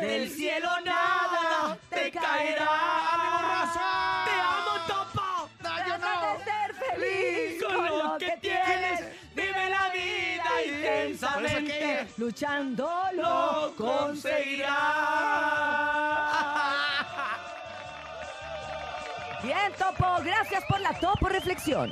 Del cielo nada te caerá. ¡Ánimo, raza! Te amo, Topo. No, yo Trata no. de ser feliz Con lo que tienes, Vive la vida intensamente. Luchando lo conseguirás. Bien, Topo. Gracias por la Topo Reflexión.